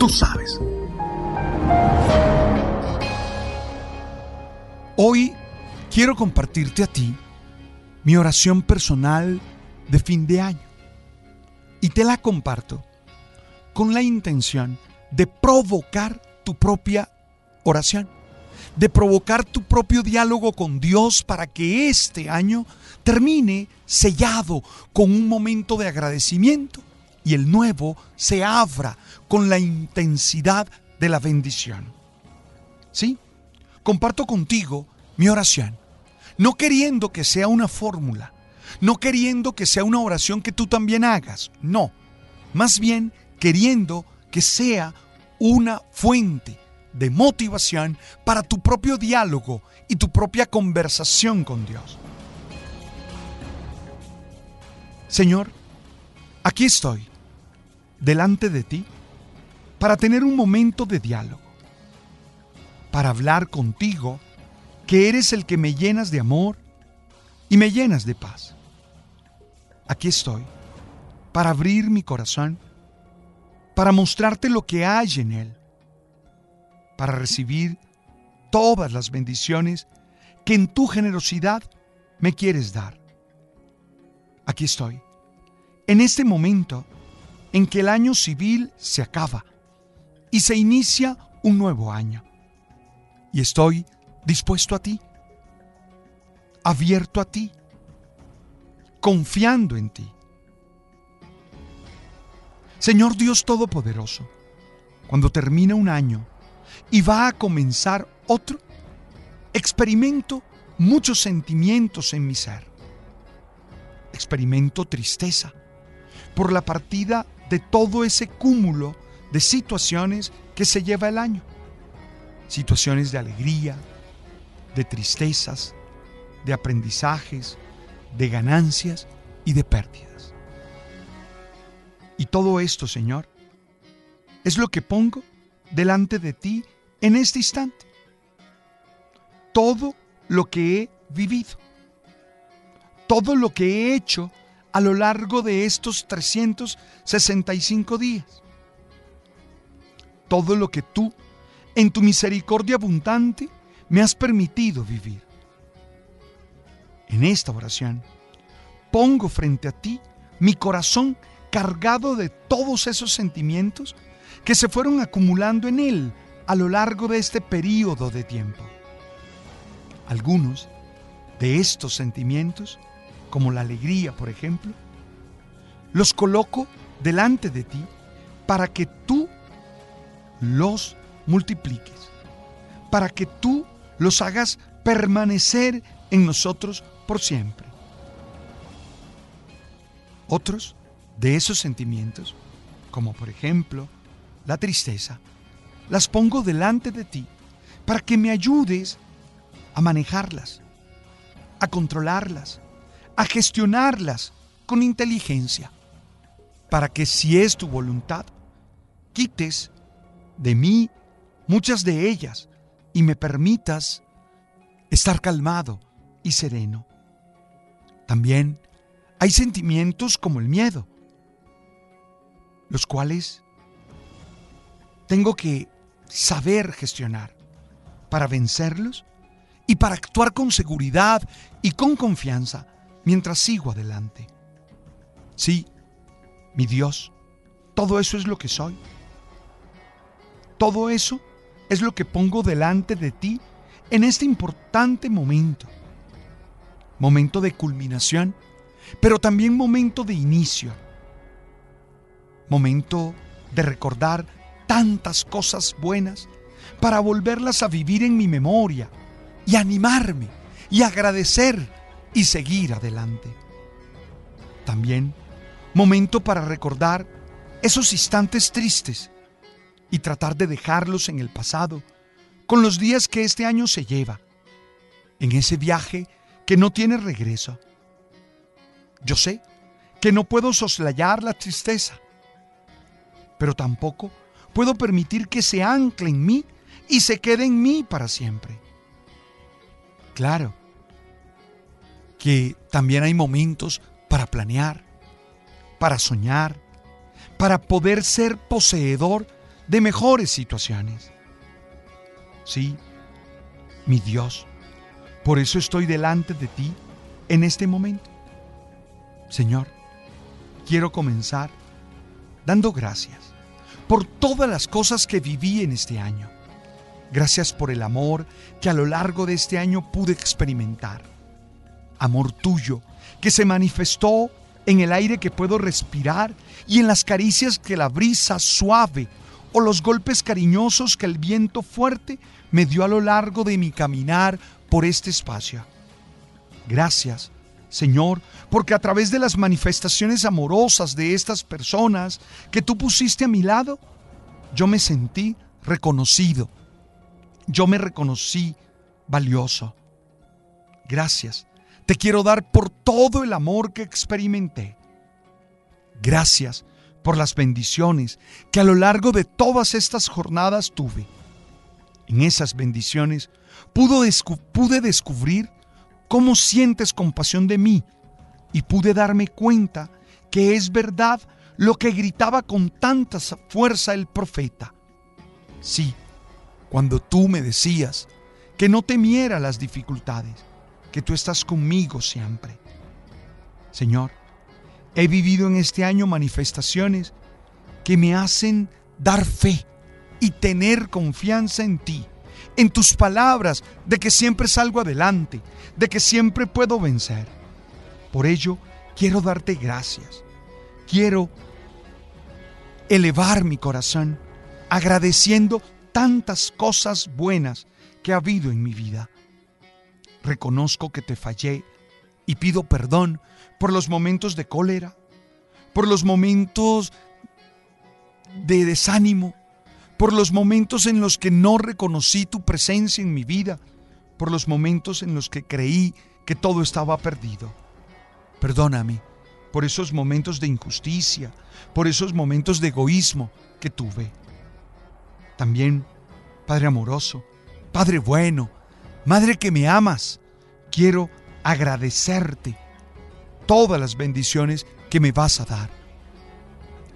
Tú sabes. Hoy quiero compartirte a ti mi oración personal de fin de año. Y te la comparto con la intención de provocar tu propia oración, de provocar tu propio diálogo con Dios para que este año termine sellado con un momento de agradecimiento y el nuevo se abra con la intensidad de la bendición. ¿Sí? Comparto contigo mi oración no queriendo que sea una fórmula, no queriendo que sea una oración que tú también hagas, no, más bien queriendo que sea una fuente de motivación para tu propio diálogo y tu propia conversación con Dios. Señor, aquí estoy, delante de ti, para tener un momento de diálogo, para hablar contigo que eres el que me llenas de amor y me llenas de paz. Aquí estoy, para abrir mi corazón, para mostrarte lo que hay en él, para recibir todas las bendiciones que en tu generosidad me quieres dar. Aquí estoy, en este momento en que el año civil se acaba y se inicia un nuevo año. Y estoy dispuesto a ti, abierto a ti, confiando en ti. Señor Dios Todopoderoso, cuando termina un año y va a comenzar otro, experimento muchos sentimientos en mi ser. Experimento tristeza por la partida de todo ese cúmulo de situaciones que se lleva el año. Situaciones de alegría, de tristezas, de aprendizajes, de ganancias y de pérdidas. Y todo esto, Señor, es lo que pongo delante de ti en este instante. Todo lo que he vivido, todo lo que he hecho a lo largo de estos 365 días, todo lo que tú, en tu misericordia abundante, me has permitido vivir. En esta oración, pongo frente a ti mi corazón cargado de todos esos sentimientos que se fueron acumulando en él a lo largo de este periodo de tiempo. Algunos de estos sentimientos, como la alegría, por ejemplo, los coloco delante de ti para que tú los multipliques, para que tú los hagas permanecer en nosotros por siempre. Otros de esos sentimientos, como por ejemplo la tristeza, las pongo delante de ti para que me ayudes a manejarlas, a controlarlas, a gestionarlas con inteligencia, para que si es tu voluntad, quites de mí muchas de ellas y me permitas estar calmado y sereno. También hay sentimientos como el miedo, los cuales tengo que saber gestionar para vencerlos y para actuar con seguridad y con confianza mientras sigo adelante. Sí, mi Dios, todo eso es lo que soy. Todo eso es lo que pongo delante de ti en este importante momento. Momento de culminación, pero también momento de inicio. Momento de recordar tantas cosas buenas para volverlas a vivir en mi memoria y animarme y agradecer y seguir adelante. También momento para recordar esos instantes tristes y tratar de dejarlos en el pasado con los días que este año se lleva, en ese viaje que no tiene regreso. Yo sé que no puedo soslayar la tristeza, pero tampoco puedo permitir que se ancle en mí y se quede en mí para siempre. Claro que también hay momentos para planear, para soñar, para poder ser poseedor de mejores situaciones. Sí, mi Dios, por eso estoy delante de ti en este momento. Señor, quiero comenzar dando gracias por todas las cosas que viví en este año. Gracias por el amor que a lo largo de este año pude experimentar. Amor tuyo que se manifestó en el aire que puedo respirar y en las caricias que la brisa suave o los golpes cariñosos que el viento fuerte me dio a lo largo de mi caminar por este espacio. Gracias, Señor, porque a través de las manifestaciones amorosas de estas personas que tú pusiste a mi lado, yo me sentí reconocido. Yo me reconocí valioso. Gracias te quiero dar por todo el amor que experimenté. Gracias por las bendiciones que a lo largo de todas estas jornadas tuve. En esas bendiciones pude descubrir cómo sientes compasión de mí y pude darme cuenta que es verdad lo que gritaba con tanta fuerza el profeta. Sí, cuando tú me decías que no temiera las dificultades, que tú estás conmigo siempre. Señor, he vivido en este año manifestaciones que me hacen dar fe y tener confianza en ti, en tus palabras de que siempre salgo adelante, de que siempre puedo vencer. Por ello, quiero darte gracias. Quiero elevar mi corazón agradeciendo tantas cosas buenas que ha habido en mi vida reconozco que te fallé y pido perdón por los momentos de cólera, por los momentos de desánimo, por los momentos en los que no reconocí tu presencia en mi vida, por los momentos en los que creí que todo estaba perdido. Perdóname por esos momentos de injusticia, por esos momentos de egoísmo que tuve. También, Padre amoroso, Padre bueno, Madre que me amas, quiero agradecerte todas las bendiciones que me vas a dar.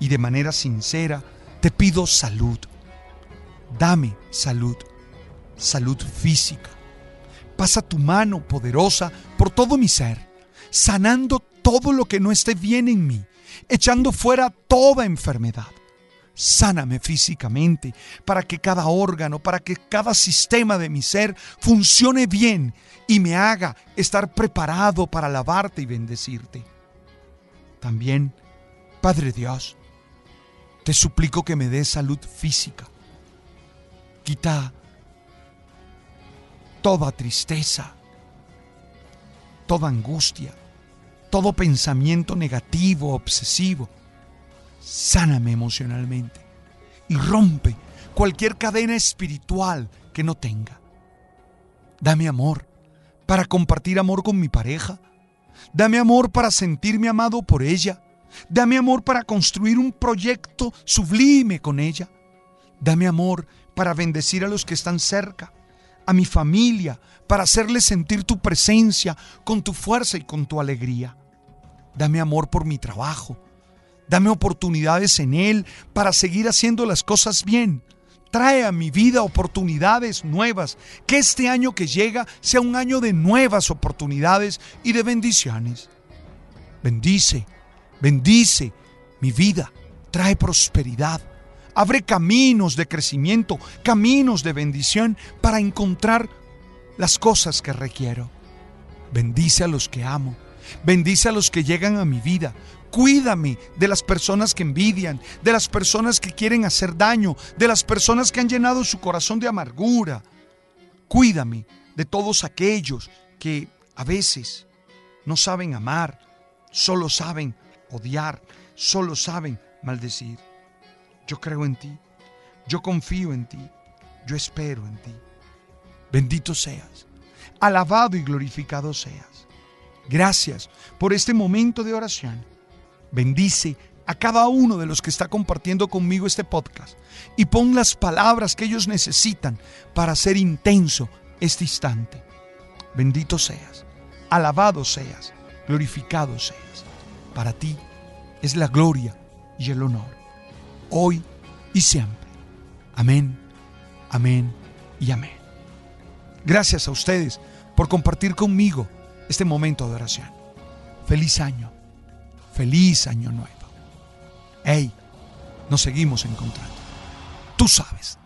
Y de manera sincera te pido salud. Dame salud, salud física. Pasa tu mano poderosa por todo mi ser, sanando todo lo que no esté bien en mí, echando fuera toda enfermedad. Sáname físicamente para que cada órgano, para que cada sistema de mi ser funcione bien y me haga estar preparado para alabarte y bendecirte. También, Padre Dios, te suplico que me des salud física. Quita toda tristeza, toda angustia, todo pensamiento negativo, obsesivo Sáname emocionalmente y rompe cualquier cadena espiritual que no tenga. Dame amor para compartir amor con mi pareja. Dame amor para sentirme amado por ella. Dame amor para construir un proyecto sublime con ella. Dame amor para bendecir a los que están cerca, a mi familia, para hacerles sentir tu presencia con tu fuerza y con tu alegría. Dame amor por mi trabajo, Dame oportunidades en Él para seguir haciendo las cosas bien. Trae a mi vida oportunidades nuevas. Que este año que llega sea un año de nuevas oportunidades y de bendiciones. Bendice, bendice mi vida. Trae prosperidad. Abre caminos de crecimiento, caminos de bendición para encontrar las cosas que requiero. Bendice a los que amo. Bendice a los que llegan a mi vida. Cuídame de las personas que envidian, de las personas que quieren hacer daño, de las personas que han llenado su corazón de amargura. Cuídame de todos aquellos que a veces no saben amar, solo saben odiar, solo saben maldecir. Yo creo en ti, yo confío en ti, yo espero en ti. Bendito seas, alabado y glorificado seas. Gracias por este momento de oración. Bendice a cada uno de los que está compartiendo conmigo este podcast y pon las palabras que ellos necesitan para hacer intenso este instante. Bendito seas, alabado seas, glorificado seas. Para ti es la gloria y el honor, hoy y siempre. Amén, amén y amén. Gracias a ustedes por compartir conmigo este momento de oración. Feliz año, feliz año nuevo. Hey, nos seguimos encontrando. Tú sabes.